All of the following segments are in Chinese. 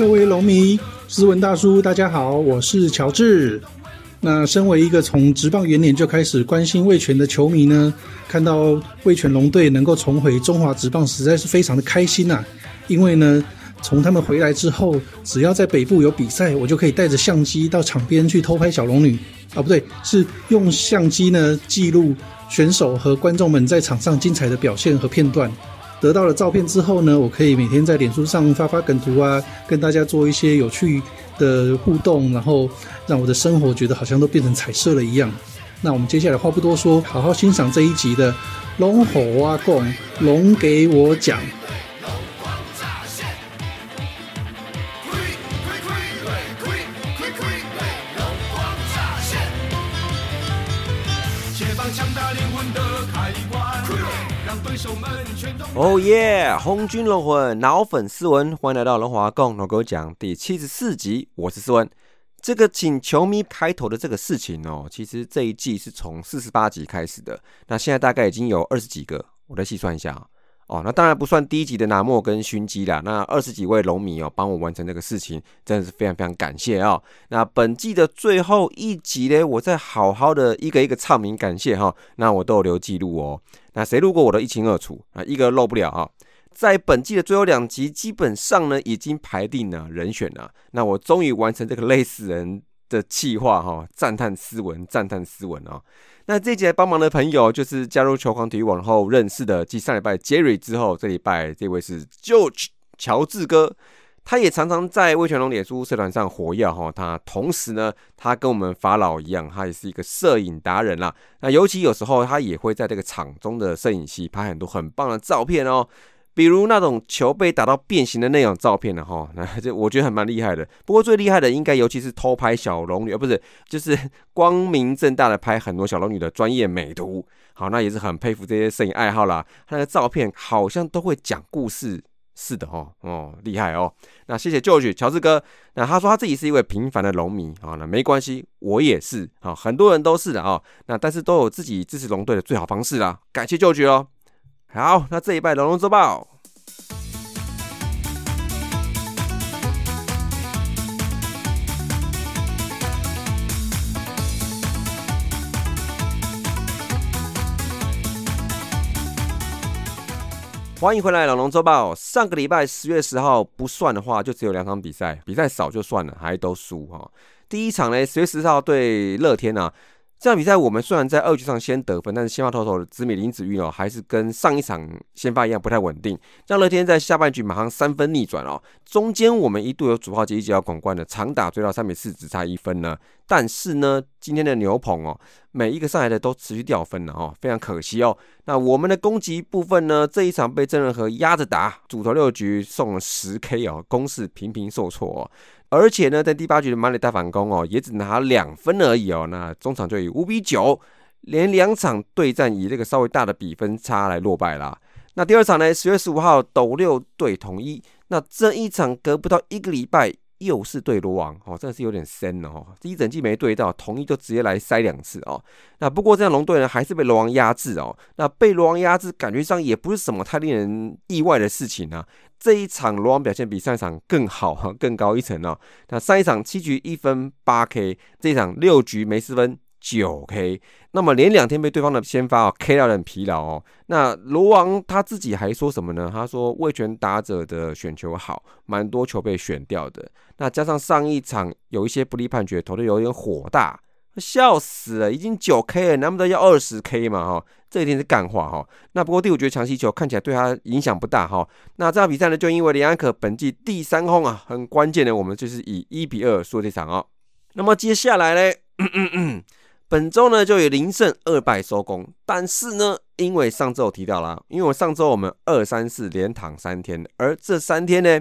各位龙迷、斯文大叔，大家好，我是乔治。那身为一个从职棒元年就开始关心味全的球迷呢，看到味全龙队能够重回中华职棒，实在是非常的开心呐。因为呢，从他们回来之后，只要在北部有比赛，我就可以带着相机到场边去偷拍小龙女啊，不对，是用相机呢记录选手和观众们在场上精彩的表现和片段。得到了照片之后呢，我可以每天在脸书上发发梗图啊，跟大家做一些有趣的互动，然后让我的生活觉得好像都变成彩色了一样。那我们接下来话不多说，好好欣赏这一集的龙吼啊，共龙给我讲。哦耶！红军龙魂老粉丝文，欢迎来到龙华共龙哥讲第七十四集。我是思文。这个请球迷开头的这个事情哦，其实这一季是从四十八集开始的，那现在大概已经有二十几个，我来细算一下啊。哦，那当然不算第一集的拿莫跟熏鸡啦。那二十几位龙迷哦，帮我完成这个事情，真的是非常非常感谢啊。那本季的最后一集呢，我再好好的一个一个唱名感谢哈。那我都有留记录哦。那谁路过我都一清二楚啊，一个漏不了啊。在本季的最后两集，基本上呢已经排定了人选了。那我终于完成这个累死人的计划哈，赞叹斯文，赞叹斯文啊。那这节来帮忙的朋友，就是加入球狂体育网后认识的，继上礼拜 Jerry 之后，这礼拜这位是 George 乔治哥，他也常常在魏全龙脸书社团上活跃哈。他同时呢，他跟我们法老一样，他也是一个摄影达人啦。那尤其有时候他也会在这个场中的摄影机拍很多很棒的照片哦。比如那种球被打到变形的那种照片的哈，那这我觉得还蛮厉害的。不过最厉害的应该尤其是偷拍小龙女，而不是就是光明正大的拍很多小龙女的专业美图。好，那也是很佩服这些摄影爱好啦。他那个照片好像都会讲故事似的哦，哦，厉害哦。那谢谢 George 乔治哥。那他说他自己是一位平凡的龙迷啊，那没关系，我也是啊，很多人都是的啊。那但是都有自己支持龙队的最好方式啦。感谢 George 哦。好，那这一拜龙龙周报，欢迎回来，龙龙周报。上个礼拜十月十号不算的话，就只有两场比赛，比赛少就算了，还都输哈。第一场呢，十月十号对乐天啊。这场比赛我们虽然在二局上先得分，但是先发投手的紫米林子玉哦，还是跟上一场先发一样不太稳定，让乐天在下半局马上三分逆转哦。中间我们一度有主炮接一局要广冠的长打追到三比四，只差一分呢。但是呢，今天的牛棚哦，每一个上来的都持续掉分了哦，非常可惜哦。那我们的攻击部分呢，这一场被郑仁和压着打，主投六局送了十 K 哦，攻势频频受挫哦。而且呢，在第八局的马里大反攻哦，也只拿两分而已哦。那中场就以五比九，连两场对战以这个稍微大的比分差来落败啦。那第二场呢，十月十五号斗六对统一，那这一场隔不到一个礼拜。又是对罗王哦，真的是有点深哦。第一整季没对到，同一就直接来塞两次哦。那不过这样龙队呢，还是被罗王压制哦。那被罗王压制，感觉上也不是什么太令人意外的事情啊。这一场罗王表现比上一场更好哈，更高一层哦。那上一场七局一分八 K，这一场六局没失分。九 K，那么连两天被对方的先发哦 K 到很疲劳哦。那罗王他自己还说什么呢？他说魏权打者的选球好，蛮多球被选掉的。那加上上一场有一些不利判决，投的有点火大，笑死了，已经九 K 了，难不得要二十 K 嘛？哈，这一定是干话哈。那不过第五局强袭球看起来对他影响不大哈。那这场比赛呢，就因为林安可本季第三轰啊，很关键的，我们就是以一比二输这场哦。那么接下来呢？本周呢就以零胜二败收工，但是呢，因为上周我提到了，因为我上周我们二三四连躺三天，而这三天呢，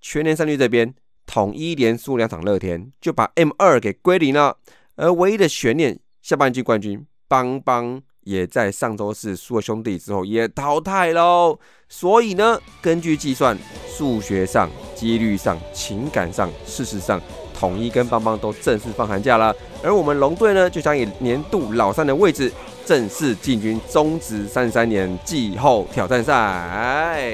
全年胜率这边统一连输两场，乐天就把 M 二给归零了，而唯一的悬念下半季冠军邦邦也在上周四输了兄弟之后也淘汰喽，所以呢，根据计算，数学上、几率上、情感上、事实上。统一跟邦邦都正式放寒假了，而我们龙队呢，就将以年度老三的位置正式进军中职三十三年季后挑战赛。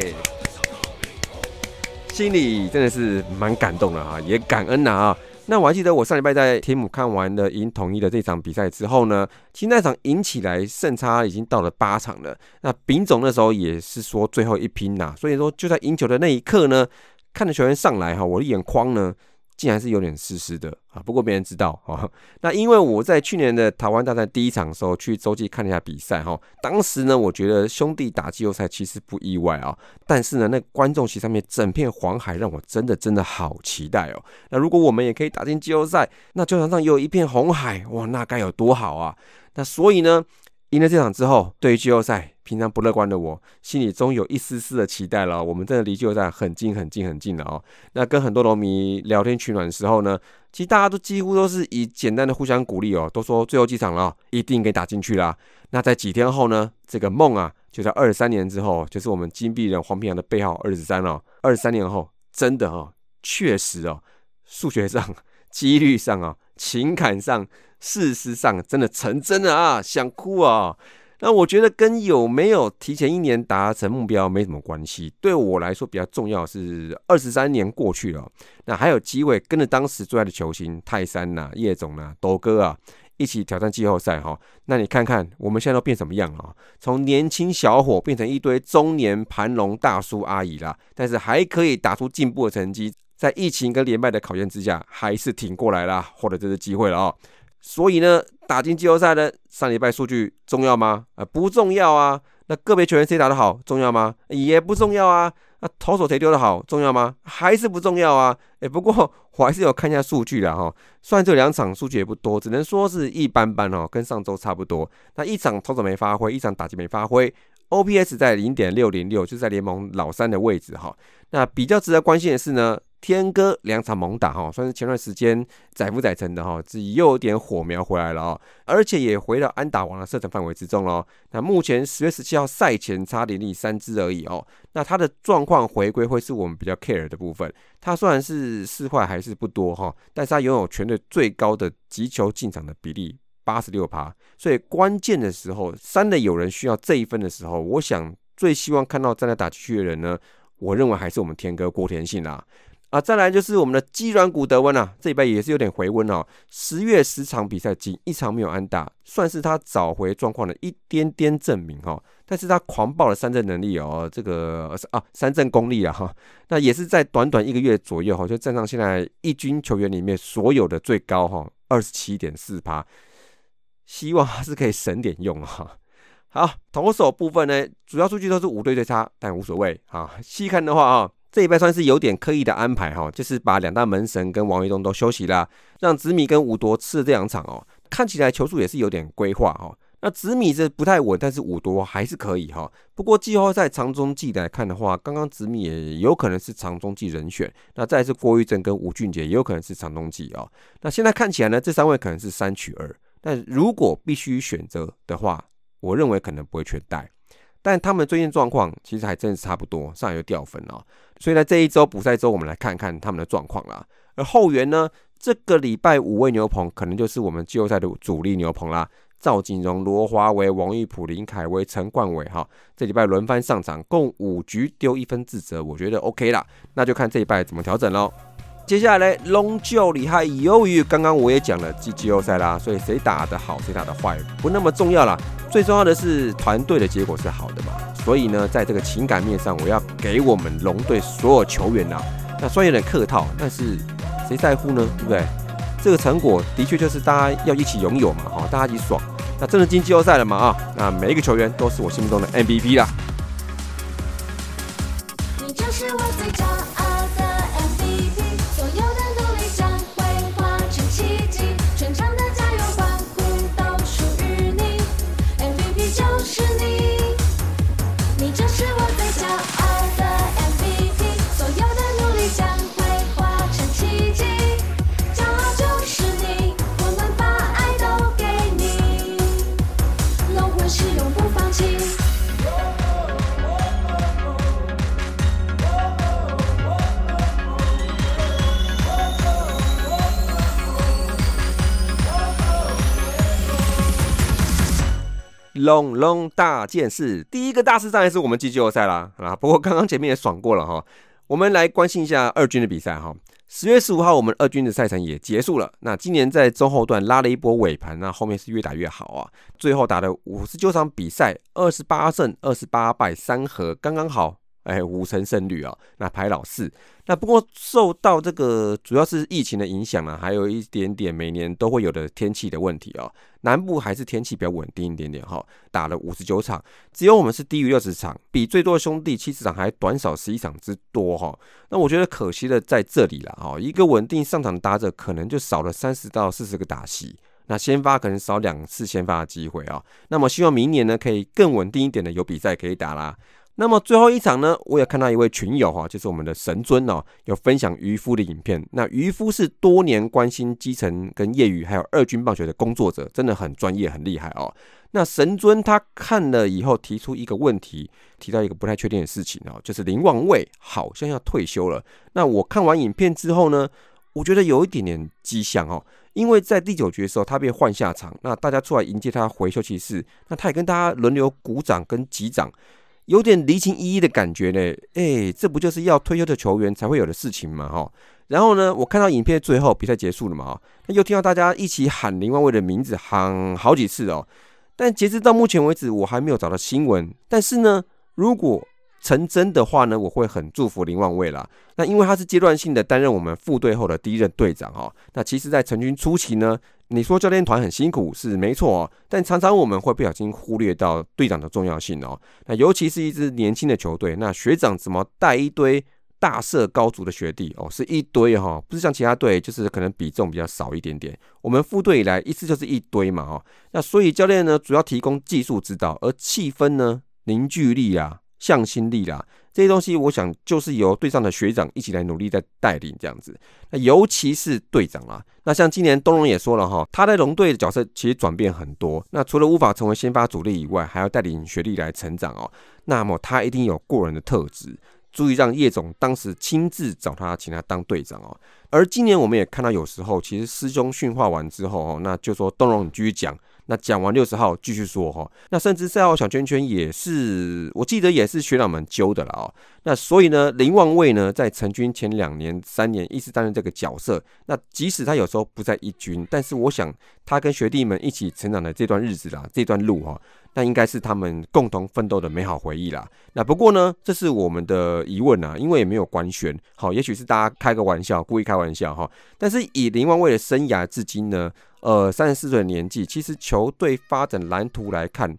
心里真的是蛮感动的啊，也感恩呐啊。那我还记得我上礼拜在天母看完了赢统一的这场比赛之后呢，其实那场赢起来胜差已经到了八场了。那丙总那时候也是说最后一拼呐，所以说就在赢球的那一刻呢，看着球员上来哈，我的眼眶呢。竟然是有点湿湿的啊！不过没人知道啊。那因为我在去年的台湾大赛第一场的时候去洲际看了一下比赛哈，当时呢，我觉得兄弟打季后赛其实不意外啊。但是呢，那观众席上面整片黄海让我真的真的好期待哦。那如果我们也可以打进季后赛，那球场上有一片红海哇，那该有多好啊！那所以呢，赢了这场之后，对于季后赛。平常不乐观的我，心里终有一丝丝的期待了。我们真的离季后赛很近很近很近了哦。那跟很多球迷聊天取暖的时候呢，其实大家都几乎都是以简单的互相鼓励哦，都说最后几场了，一定可以打进去啦。那在几天后呢，这个梦啊，就在二十三年之后，就是我们金币人黄平洋的背号二十三了。二十三年后，真的哦，确实哦，数学上、几率上啊、情感上、事实上，真的成真了啊，想哭啊。那我觉得跟有没有提前一年达成目标没什么关系。对我来说比较重要是二十三年过去了，那还有机会跟着当时最爱的球星泰山呐、叶总呐、斗哥啊一起挑战季后赛哈。那你看看我们现在都变什么样了？从年轻小伙变成一堆中年盘龙大叔阿姨啦，但是还可以打出进步的成绩，在疫情跟连败的考验之下，还是挺过来啦，获得这次机会了哦。所以呢，打进季后赛的上礼拜数据重要吗？啊，不重要啊。那个别球员谁打得好重要吗？也不重要啊。那投手谁丢得好重要吗？还是不重要啊。哎，不过我还是有看一下数据的哈。虽然这两场数据也不多，只能说是一般般哦，跟上周差不多。那一场投手没发挥，一场打击没发挥，OPS 在零点六零六，就在联盟老三的位置哈。那比较值得关心的是呢。天哥两场猛打哈，算是前段时间载浮载沉的哈，自己又有点火苗回来了哦，而且也回到安打王的射程范围之中喽。那目前十月十七号赛前差连力三支而已哦，那他的状况回归会是我们比较 care 的部分。他虽然是四坏还是不多哈，但是他拥有全队最高的击球进场的比例八十六趴，所以关键的时候，三的有人需要这一分的时候，我想最希望看到站在打击区的人呢，我认为还是我们天哥郭田信啦。啊，再来就是我们的鸡软骨德温啊，这一拜也是有点回温哦。十月十场比赛仅一场没有安打，算是他找回状况的一点点证明哈。但是他狂暴的三振能力哦，这个啊三振功力啊哈，那也是在短短一个月左右哈，就站上现在一军球员里面所有的最高哈，二十七点四趴。希望还是可以省点用哈。好，投手部分呢，主要数据都是五队最差，但无所谓啊。细看的话啊。这一拜算是有点刻意的安排哈，就是把两大门神跟王维东都休息啦，让紫米跟武夺吃了这两场哦，看起来球速也是有点规划哈。那紫米是不太稳，但是武多还是可以哈。不过季后赛长中季来看的话，刚刚紫米也有可能是长中季人选，那再是郭玉正跟吴俊杰也有可能是长中季哦。那现在看起来呢，这三位可能是三取二，但如果必须选择的话，我认为可能不会全带。但他们最近状况其实还真是差不多，上来就掉分了。所以呢，这一周补赛周，我们来看看他们的状况啦。而后援呢，这个礼拜五位牛棚可能就是我们季后赛的主力牛棚啦。赵景荣、罗华为、王玉普、林凯威、陈冠伟，哈，这礼拜轮番上场，共五局丢一分自责，我觉得 OK 啦。那就看这一拜怎么调整喽。接下来龙就厉害，由于刚刚我也讲了季季后赛啦，所以谁打得好，谁打得坏不那么重要啦。最重要的是团队的结果是好的嘛。所以呢，在这个情感面上，我要给我们龙队所有球员呐，那虽然有点客套，但是谁在乎呢？对不对？这个成果的确就是大家要一起拥有嘛，哈，大家一起爽。那真的进季后赛了嘛？啊，那每一个球员都是我心目中的 MVP 啦。你就是我最龙龙大件事，第一个大事当然是我们季后赛啦啊！不过刚刚前面也爽过了哈，我们来关心一下二军的比赛哈。十月十五号，我们二军的赛程也结束了。那今年在中后段拉了一波尾盘，那后面是越打越好啊。最后打了五十九场比赛，二十八胜二十八败三和，刚刚好。哎，五成胜率啊，那排老四。那不过受到这个主要是疫情的影响啊，还有一点点每年都会有的天气的问题啊。南部还是天气比较稳定一点点哈。打了五十九场，只有我们是低于六十场，比最多的兄弟七十场还短少十一场之多哈。那我觉得可惜的在这里了哈，一个稳定上场的打者可能就少了三十到四十个打席，那先发可能少两次先发的机会啊。那么希望明年呢可以更稳定一点的有比赛可以打啦。那么最后一场呢，我也看到一位群友哈，就是我们的神尊哦，有分享渔夫的影片。那渔夫是多年关心基层跟业余还有二军棒球的工作者，真的很专业很厉害哦。那神尊他看了以后提出一个问题，提到一个不太确定的事情哦，就是林旺卫好像要退休了。那我看完影片之后呢，我觉得有一点点迹象哦，因为在第九局的时候他被换下场，那大家出来迎接他回休息室，那他也跟大家轮流鼓掌跟击掌。有点离情依依的感觉呢，哎，这不就是要退休的球员才会有的事情吗？哈，然后呢，我看到影片最后比赛结束了嘛，哈又听到大家一起喊林万伟的名字，喊好几次哦。但截至到目前为止，我还没有找到新闻。但是呢，如果成真的话呢，我会很祝福林万伟啦。那因为他是阶段性的担任我们副队后的第一任队长哈。那其实，在成军初期呢。你说教练团很辛苦是没错哦，但常常我们会不小心忽略到队长的重要性哦。那尤其是一支年轻的球队，那学长怎么带一堆大色高足的学弟哦，是一堆哈，不是像其他队就是可能比重比较少一点点。我们副队以来一次就是一堆嘛哈。那所以教练呢主要提供技术指导，而气氛呢凝聚力啊。向心力啦，这些东西，我想就是由队上的学长一起来努力在带领这样子。那尤其是队长啦，那像今年东龙也说了哈，他在龙队的角色其实转变很多。那除了无法成为先发主力以外，还要带领学弟来成长哦。那么他一定有过人的特质，足以让叶总当时亲自找他，请他当队长哦。而今年我们也看到，有时候其实师兄训话完之后哦，那就说东龙你继续讲。那讲完六十号继续说哈，那甚至赛后小圈圈也是，我记得也是学长们揪的了哦。那所以呢，林望卫呢在成军前两年、三年一直担任这个角色。那即使他有时候不在一军，但是我想他跟学弟们一起成长的这段日子啦，这段路哈，那应该是他们共同奋斗的美好回忆啦。那不过呢，这是我们的疑问啊，因为也没有官宣，好，也许是大家开个玩笑，故意开玩笑哈。但是以林望卫的生涯至今呢？呃，三十四岁的年纪，其实球队发展蓝图来看，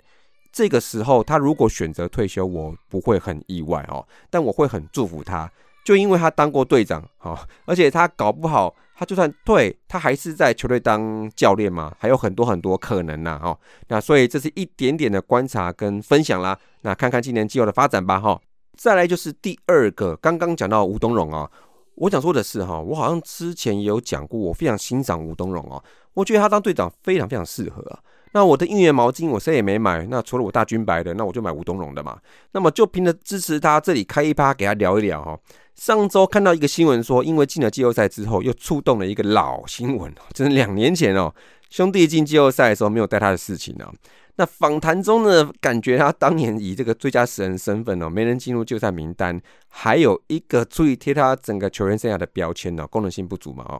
这个时候他如果选择退休，我不会很意外哦，但我会很祝福他，就因为他当过队长，哈，而且他搞不好，他就算退，他还是在球队当教练嘛，还有很多很多可能呐，哈，那所以这是一点点的观察跟分享啦，那看看今年季后的发展吧，哈，再来就是第二个，刚刚讲到吴东荣啊，我想说的是哈，我好像之前也有讲过，我非常欣赏吴东荣哦。我觉得他当队长非常非常适合啊。那我的应援毛巾我谁也没买，那除了我大军白的，那我就买吴东荣的嘛。那么就凭着支持他，这里开一趴给他聊一聊哈。上周看到一个新闻说，因为进了季后赛之后，又触动了一个老新闻，就是两年前哦，兄弟进季后赛的时候没有带他的事情呢。那访谈中呢，感觉他当年以这个最佳死人身份哦，没人进入季后赛名单，还有一个足以贴他整个球员生涯的标签呢，功能性不足嘛哦。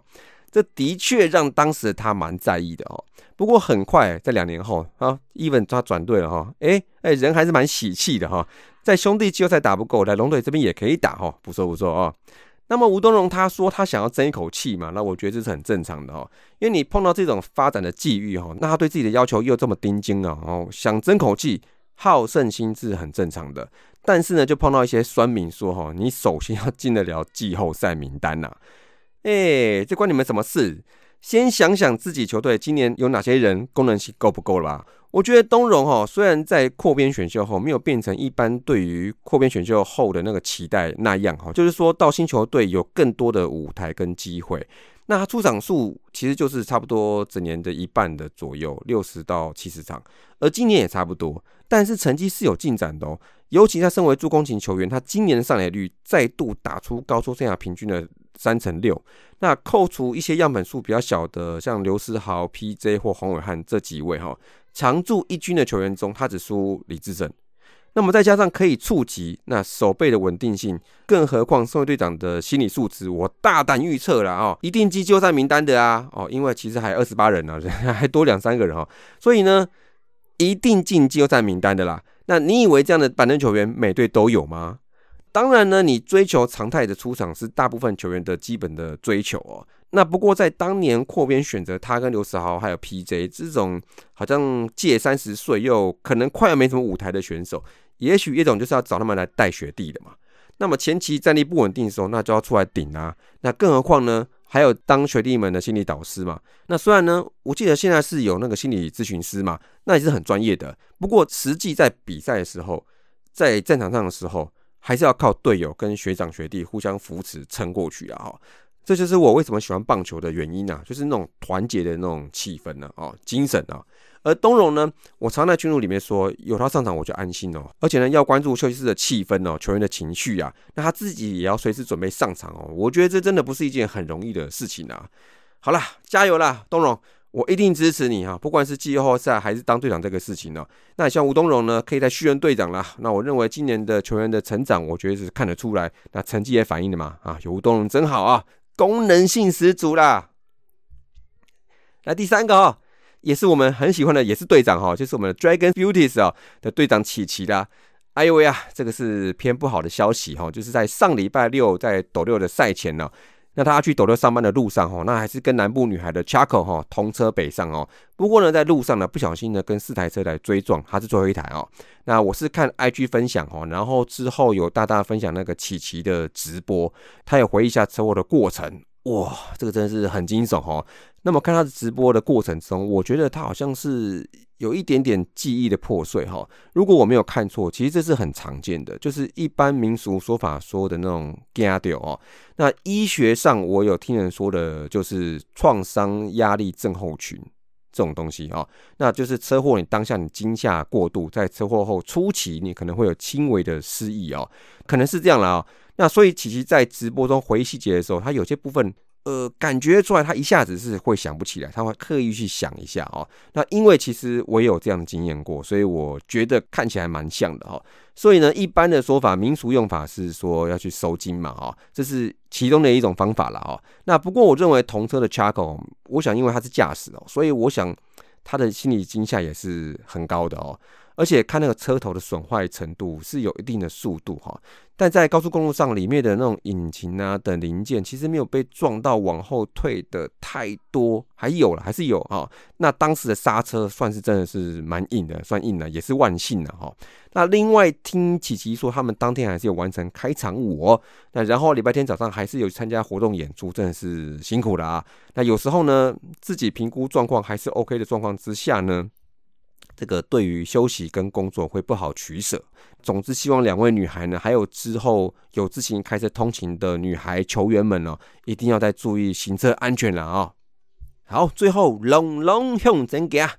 这的确让当时的他蛮在意的哦。不过很快在两年后啊，even 他转队了哈，哎哎，人还是蛮喜气的哈。在兄弟季后赛打不够，来龙队这边也可以打哈，不错不错啊。那么吴东荣他说他想要争一口气嘛，那我觉得这是很正常的哈。因为你碰到这种发展的际遇哈，那他对自己的要求又这么盯紧啊，哦，想争口气，好胜心是很正常的。但是呢，就碰到一些酸民说哈，你首先要进得了季后赛名单呐。哎，这关你们什么事？先想想自己球队今年有哪些人功能性够不够了吧？我觉得东荣哈，虽然在扩编选秀后没有变成一般对于扩编选秀后的那个期待那样哈，就是说到新球队有更多的舞台跟机会，那他出场数其实就是差不多整年的一半的左右，六十到七十场，而今年也差不多，但是成绩是有进展的哦。尤其他身为助攻型球员，他今年的上垒率再度打出高出生涯平均的。三乘六，那扣除一些样本数比较小的，像刘思豪、P.J. 或黄伟汉这几位哈，常驻一军的球员中，他只输李志正。那么再加上可以触及那手背的稳定性，更何况身为队长的心理素质，我大胆预测了哦，一定进季后赛名单的啊，哦，因为其实还二十八人呢，还多两三个人哈，所以呢，一定进季后赛名单的啦。那你以为这样的板凳球员每队都有吗？当然呢，你追求常态的出场是大部分球员的基本的追求哦。那不过在当年扩编选择他跟刘世豪还有 PJ 这种好像届三十岁又可能快要没什么舞台的选手，也许叶总就是要找他们来带学弟的嘛。那么前期战力不稳定的时候，那就要出来顶啊。那更何况呢，还有当学弟们的心理导师嘛。那虽然呢，我记得现在是有那个心理咨询师嘛，那也是很专业的。不过实际在比赛的时候，在战场上的时候。还是要靠队友跟学长学弟互相扶持撑过去啊！哈，这就是我为什么喜欢棒球的原因啊，就是那种团结的那种气氛呢，哦，精神啊。而东荣呢，我常在群组里面说，有他上场我就安心哦。而且呢，要关注休息室的气氛哦，球员的情绪啊，那他自己也要随时准备上场哦。我觉得这真的不是一件很容易的事情啊。好了，加油啦，东荣！我一定支持你哈，不管是季后赛还是当队长这个事情呢。那像吴东荣呢，可以在续任队长啦。那我认为今年的球员的成长，我觉得是看得出来，那成绩也反映了嘛。啊，有吴东荣真好啊，功能性十足啦。来第三个哈，也是我们很喜欢的，也是队长哈，就是我们的 Dragon Beauties 啊的队长琪琪啦。哎呦喂啊，这个是偏不好的消息哈，就是在上礼拜六在斗六的赛前呢。那他去斗六上班的路上，哈，那还是跟南部女孩的 Chaco 哈同车北上哦。不过呢，在路上呢，不小心呢跟四台车来追撞，他是最后一台哦。那我是看 IG 分享哦，然后之后有大大分享那个琪琪的直播，他也回忆一下车祸的过程。哇，这个真是很惊悚哦。那么看他的直播的过程中，我觉得他好像是。有一点点记忆的破碎哈，如果我没有看错，其实这是很常见的，就是一般民俗说法说的那种 g a d i 哦。那医学上我有听人说的，就是创伤压力症候群这种东西哦。那就是车祸你当下你惊吓过度，在车祸后初期你可能会有轻微的失忆哦，可能是这样了啊。那所以琪琪在直播中回忆细节的时候，他有些部分。呃，感觉出来他一下子是会想不起来，他会刻意去想一下哦。那因为其实我也有这样的经验过，所以我觉得看起来蛮像的哈。所以呢，一般的说法，民俗用法是说要去收金嘛哈，这是其中的一种方法了哈。那不过我认为同车的 Chaco，我想因为他是驾驶哦，所以我想他的心理惊吓也是很高的哦。而且看那个车头的损坏程度是有一定的速度哈，但在高速公路上里面的那种引擎啊等零件其实没有被撞到往后退的太多，还有了还是有哈。那当时的刹车算是真的是蛮硬的，算硬的也是万幸的哈。那另外听琪琪说，他们当天还是有完成开场舞哦。那然后礼拜天早上还是有参加活动演出，真的是辛苦了啊。那有时候呢，自己评估状况还是 OK 的状况之下呢。这个对于休息跟工作会不好取舍。总之，希望两位女孩呢，还有之后有自行开车通勤的女孩球员们呢，一定要再注意行车安全了啊！好，最后龙龙向前行，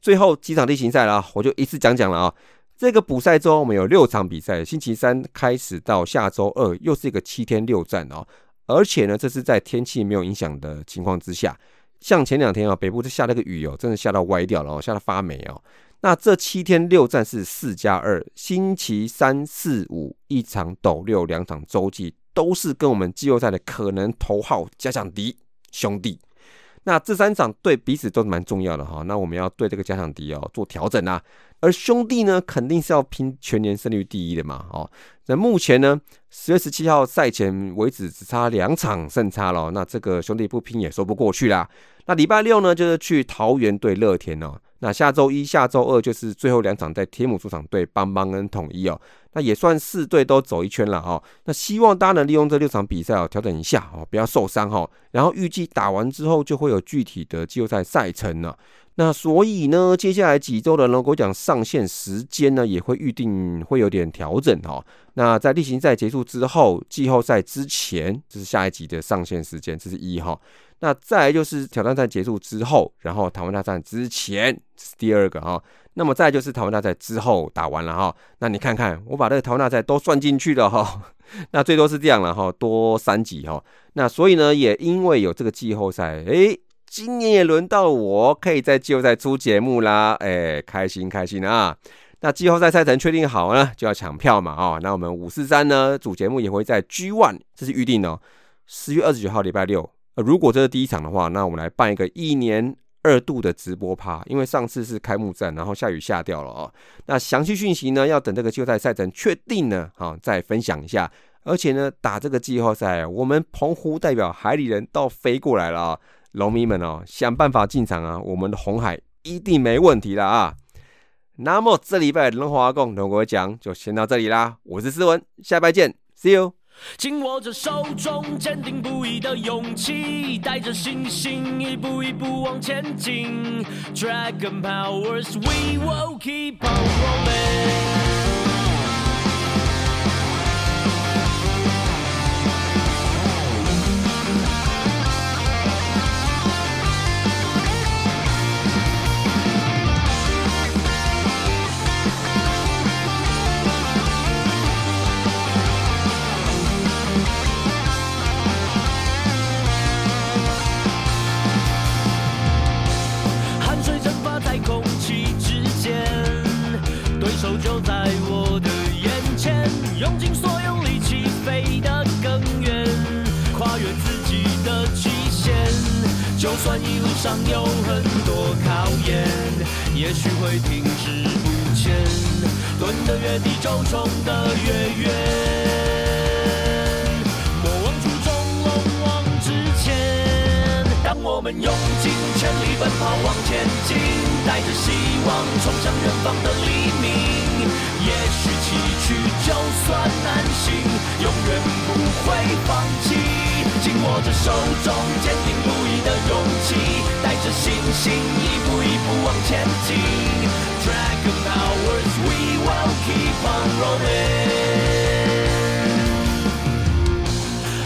最后几场例行赛了，我就一次讲讲了啊。这个补赛周我们有六场比赛，星期三开始到下周二又是一个七天六战哦，而且呢，这是在天气没有影响的情况之下。像前两天啊，北部就下了个雨哦，真的下到歪掉了哦，下到发霉哦。那这七天六战是四加二，星期三四五一场斗六，两场洲际，都是跟我们季后赛的可能头号加强敌兄弟。那这三场对彼此都蛮重要的哈。那我们要对这个加强敌哦做调整啊。而兄弟呢，肯定是要拼全年胜率第一的嘛哦。那目前呢，十月十七号赛前为止只差两场胜差了，那这个兄弟不拼也说不过去啦。那礼拜六呢，就是去桃园对乐天哦。那下周一下周二就是最后两场在天母主场对邦邦跟统一哦。那也算四队都走一圈了哈。那希望大家能利用这六场比赛哦，调整一下哦，不要受伤哦。然后预计打完之后就会有具体的季后赛赛程了。那所以呢，接下来几周的龙国奖上线时间呢，也会预定会有点调整哈。那在例行赛结束之后，季后赛之前，这是下一集的上线时间，这是一号。那再就是挑战赛结束之后，然后台湾大战之前这是第二个哈。那么再就是台湾大赛之后打完了哈。那你看看，我把这个台湾大赛都算进去了哈。那最多是这样了哈，多三集哈。那所以呢，也因为有这个季后赛，诶，今年也轮到我可以在季后赛出节目啦，诶，开心开心啊。那季后赛赛程确定好呢，就要抢票嘛，哦，那我们五四三呢主节目也会在 G One，这是预定哦，十月二十九号礼拜六。呃，如果这是第一场的话，那我们来办一个一年二度的直播趴，因为上次是开幕战，然后下雨下掉了哦。那详细讯息呢，要等这个季后赛赛程确定呢，好再分享一下。而且呢，打这个季后赛，我们澎湖代表海里人都飞过来了啊！龙迷们哦，想办法进场啊！我们的红海一定没问题的啊！那么这礼拜人华共同国奖就先到这里啦，我是思文，下拜见，See you。紧握着手中坚定不移的勇气，带着信心一步一步往前进。Dragon powers，we will keep on rolling。许会停滞不前。蹲得越低，就冲得越远。莫忘初衷，勇往直前。当我们用尽全力奔跑往前进，带着希望冲向远方的黎明。也许崎岖。就算难行，永远不会放弃。紧握着手中坚定不移的勇气，带着信心一步一步往前进。Dragon powers, we will keep on rolling。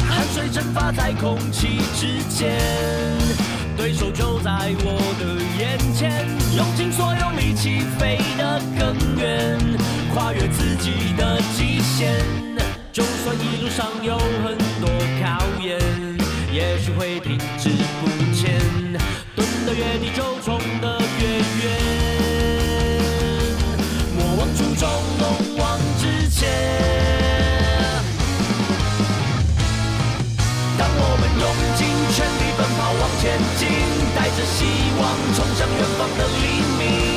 汗水蒸发在空气之间，对手就在我的眼前，用尽所有力气飞得更远。跨越自己的极限，就算一路上有很多考验，也许会停滞不前。蹲得越低，就冲得越远。莫忘初衷，勇往直前。当我们用尽全力奔跑往前进，带着希望冲向远方的黎明。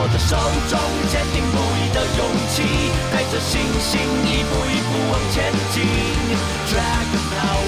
我的手中坚定不移的勇气，带着信心一步一步往前进，Dragon Power。